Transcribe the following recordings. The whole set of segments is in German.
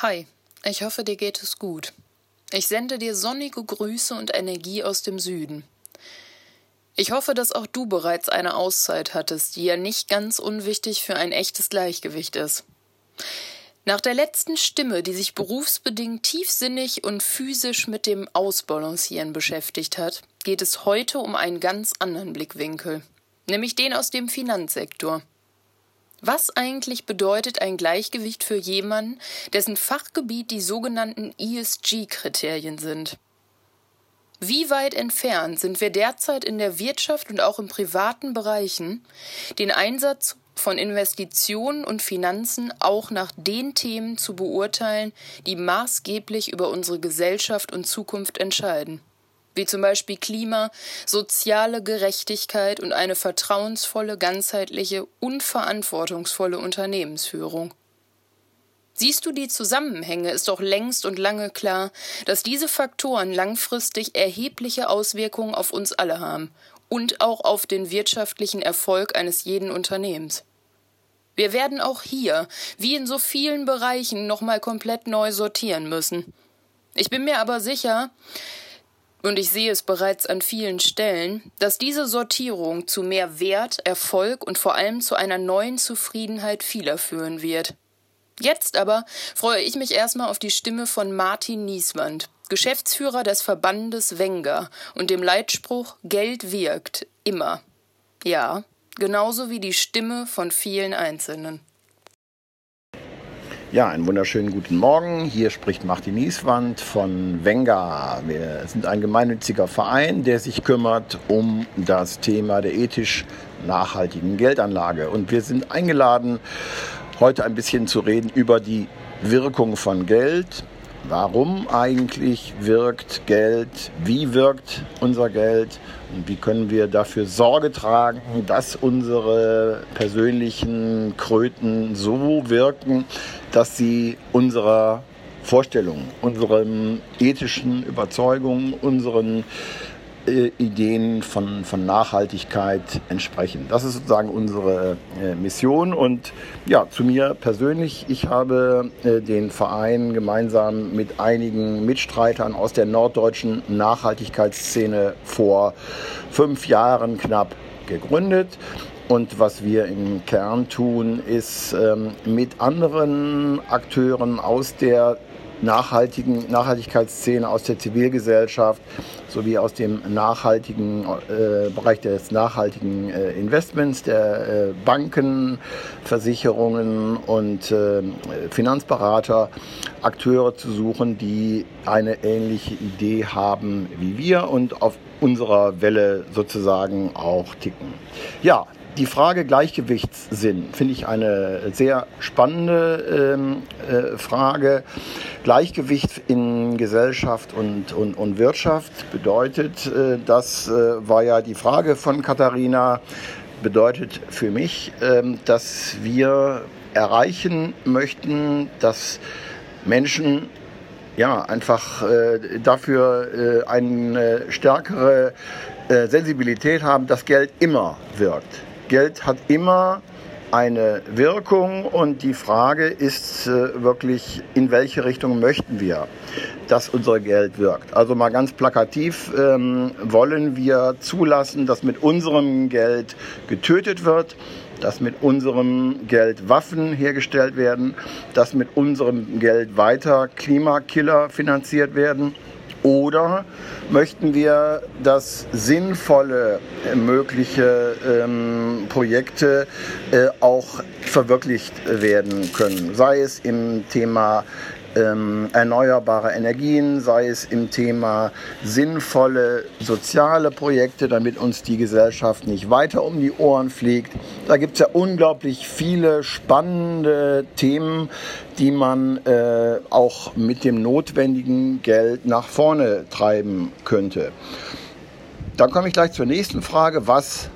Hi, ich hoffe, dir geht es gut. Ich sende dir sonnige Grüße und Energie aus dem Süden. Ich hoffe, dass auch du bereits eine Auszeit hattest, die ja nicht ganz unwichtig für ein echtes Gleichgewicht ist. Nach der letzten Stimme, die sich berufsbedingt tiefsinnig und physisch mit dem Ausbalancieren beschäftigt hat, geht es heute um einen ganz anderen Blickwinkel, nämlich den aus dem Finanzsektor. Was eigentlich bedeutet ein Gleichgewicht für jemanden, dessen Fachgebiet die sogenannten ESG-Kriterien sind? Wie weit entfernt sind wir derzeit in der Wirtschaft und auch in privaten Bereichen, den Einsatz von Investitionen und Finanzen auch nach den Themen zu beurteilen, die maßgeblich über unsere Gesellschaft und Zukunft entscheiden? Wie zum Beispiel Klima, soziale Gerechtigkeit und eine vertrauensvolle, ganzheitliche und verantwortungsvolle Unternehmensführung. Siehst du die Zusammenhänge, ist doch längst und lange klar, dass diese Faktoren langfristig erhebliche Auswirkungen auf uns alle haben und auch auf den wirtschaftlichen Erfolg eines jeden Unternehmens. Wir werden auch hier, wie in so vielen Bereichen, nochmal komplett neu sortieren müssen. Ich bin mir aber sicher, und ich sehe es bereits an vielen Stellen, dass diese Sortierung zu mehr Wert, Erfolg und vor allem zu einer neuen Zufriedenheit vieler führen wird. Jetzt aber freue ich mich erstmal auf die Stimme von Martin Nieswand, Geschäftsführer des Verbandes Wenger und dem Leitspruch Geld wirkt immer. Ja, genauso wie die Stimme von vielen Einzelnen. Ja, einen wunderschönen guten Morgen. Hier spricht Martin Nieswand von Venga. Wir sind ein gemeinnütziger Verein, der sich kümmert um das Thema der ethisch nachhaltigen Geldanlage. Und wir sind eingeladen, heute ein bisschen zu reden über die Wirkung von Geld, Warum eigentlich wirkt Geld? Wie wirkt unser Geld? Und wie können wir dafür Sorge tragen, dass unsere persönlichen Kröten so wirken, dass sie unserer Vorstellung, unseren ethischen Überzeugungen, unseren äh, Ideen von, von Nachhaltigkeit entsprechen. Das ist sozusagen unsere äh, Mission. Und ja, zu mir persönlich, ich habe äh, den Verein gemeinsam mit einigen Mitstreitern aus der norddeutschen Nachhaltigkeitsszene vor fünf Jahren knapp gegründet. Und was wir im Kern tun, ist ähm, mit anderen Akteuren aus der nachhaltigen Nachhaltigkeitsszene, aus der Zivilgesellschaft sowie aus dem nachhaltigen äh, Bereich des nachhaltigen äh, Investments, der äh, Banken, Versicherungen und äh, Finanzberater Akteure zu suchen, die eine ähnliche Idee haben wie wir und auf unserer Welle sozusagen auch ticken. Ja, die Frage Gleichgewichtssinn finde ich eine sehr spannende ähm, äh, Frage. Gleichgewicht in Gesellschaft und, und, und Wirtschaft bedeutet, äh, das äh, war ja die Frage von Katharina, bedeutet für mich, ähm, dass wir erreichen möchten, dass Menschen ja, einfach äh, dafür äh, eine stärkere äh, Sensibilität haben, dass Geld immer wirkt. Geld hat immer eine Wirkung und die Frage ist äh, wirklich, in welche Richtung möchten wir, dass unser Geld wirkt. Also mal ganz plakativ, ähm, wollen wir zulassen, dass mit unserem Geld getötet wird, dass mit unserem Geld Waffen hergestellt werden, dass mit unserem Geld weiter Klimakiller finanziert werden. Oder möchten wir, dass sinnvolle äh, mögliche ähm, Projekte äh, auch verwirklicht werden können, sei es im Thema ähm, erneuerbare Energien, sei es im Thema sinnvolle soziale Projekte, damit uns die Gesellschaft nicht weiter um die Ohren fliegt. Da gibt es ja unglaublich viele spannende Themen, die man äh, auch mit dem notwendigen Geld nach vorne treiben könnte. Dann komme ich gleich zur nächsten Frage. Was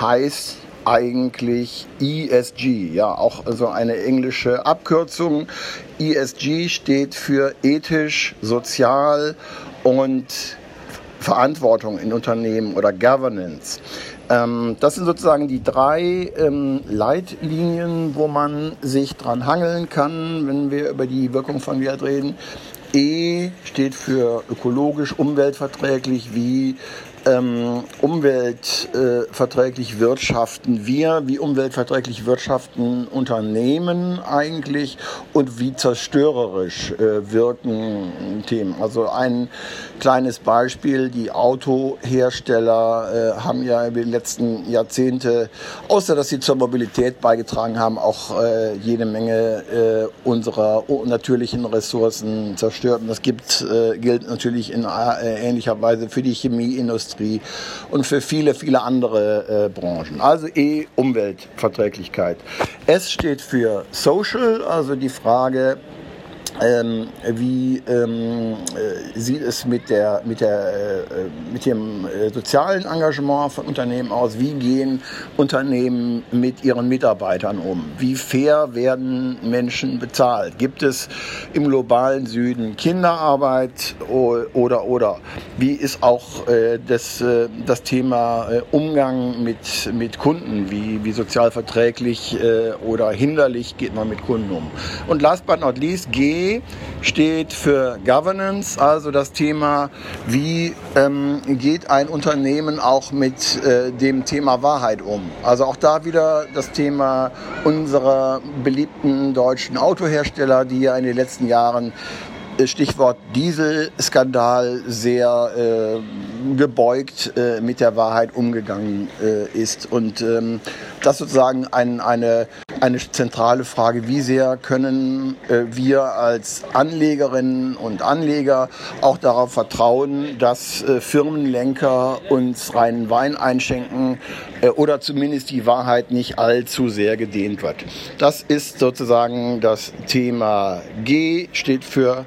heißt eigentlich ESG? Ja, auch so eine englische Abkürzung. ESG steht für ethisch, sozial und Verantwortung in Unternehmen oder Governance. Ähm, das sind sozusagen die drei ähm, Leitlinien, wo man sich dran hangeln kann, wenn wir über die Wirkung von Geld reden. E steht für ökologisch, umweltverträglich, wie ähm, umweltverträglich wirtschaften wir, wie umweltverträglich wirtschaften Unternehmen eigentlich und wie zerstörerisch äh, wirken Themen. Also ein kleines Beispiel, die Autohersteller äh, haben ja in den letzten Jahrzehnte, außer dass sie zur Mobilität beigetragen haben, auch äh, jede Menge äh, unserer natürlichen Ressourcen zerstört. Und das gibt, äh, gilt natürlich in äh, ähnlicher Weise für die Chemieindustrie Industrie und für viele, viele andere äh, Branchen. Also E, Umweltverträglichkeit. S steht für Social, also die Frage, ähm, wie ähm, äh, sieht es mit, der, mit, der, äh, mit dem äh, sozialen Engagement von Unternehmen aus? Wie gehen Unternehmen mit ihren Mitarbeitern um? Wie fair werden Menschen bezahlt? Gibt es im globalen Süden Kinderarbeit oder oder? Wie ist auch äh, das, äh, das Thema äh, Umgang mit, mit Kunden? Wie, wie sozial verträglich oder hinderlich geht man mit Kunden um? Und last but not least, Steht für Governance, also das Thema, wie ähm, geht ein Unternehmen auch mit äh, dem Thema Wahrheit um. Also auch da wieder das Thema unserer beliebten deutschen Autohersteller, die ja in den letzten Jahren Stichwort Dieselskandal sehr äh, gebeugt äh, mit der Wahrheit umgegangen äh, ist. Und ähm, das sozusagen ein, eine, eine zentrale Frage, wie sehr können äh, wir als Anlegerinnen und Anleger auch darauf vertrauen, dass äh, Firmenlenker uns reinen Wein einschenken oder zumindest die Wahrheit nicht allzu sehr gedehnt wird. Das ist sozusagen das Thema G, steht für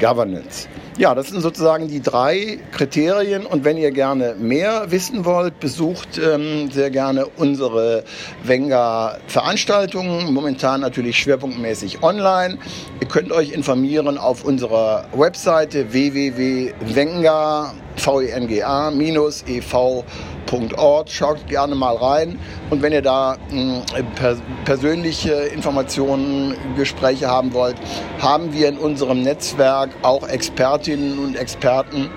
Governance. Ja, das sind sozusagen die drei Kriterien. Und wenn ihr gerne mehr wissen wollt, besucht ähm, sehr gerne unsere Wenger-Veranstaltungen. Momentan natürlich schwerpunktmäßig online. Ihr könnt euch informieren auf unserer Webseite www.venga.com venga-ev.org. Schaut gerne mal rein. Und wenn ihr da mh, hm, per persönliche Informationen, Gespräche haben wollt, haben wir in unserem Netzwerk auch Expertinnen und Experten,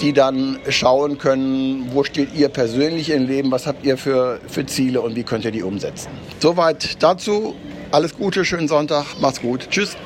die dann schauen können, wo steht ihr persönlich im Leben, was habt ihr für, für Ziele und wie könnt ihr die umsetzen. Soweit dazu. Alles Gute, schönen Sonntag, macht's gut. Tschüss.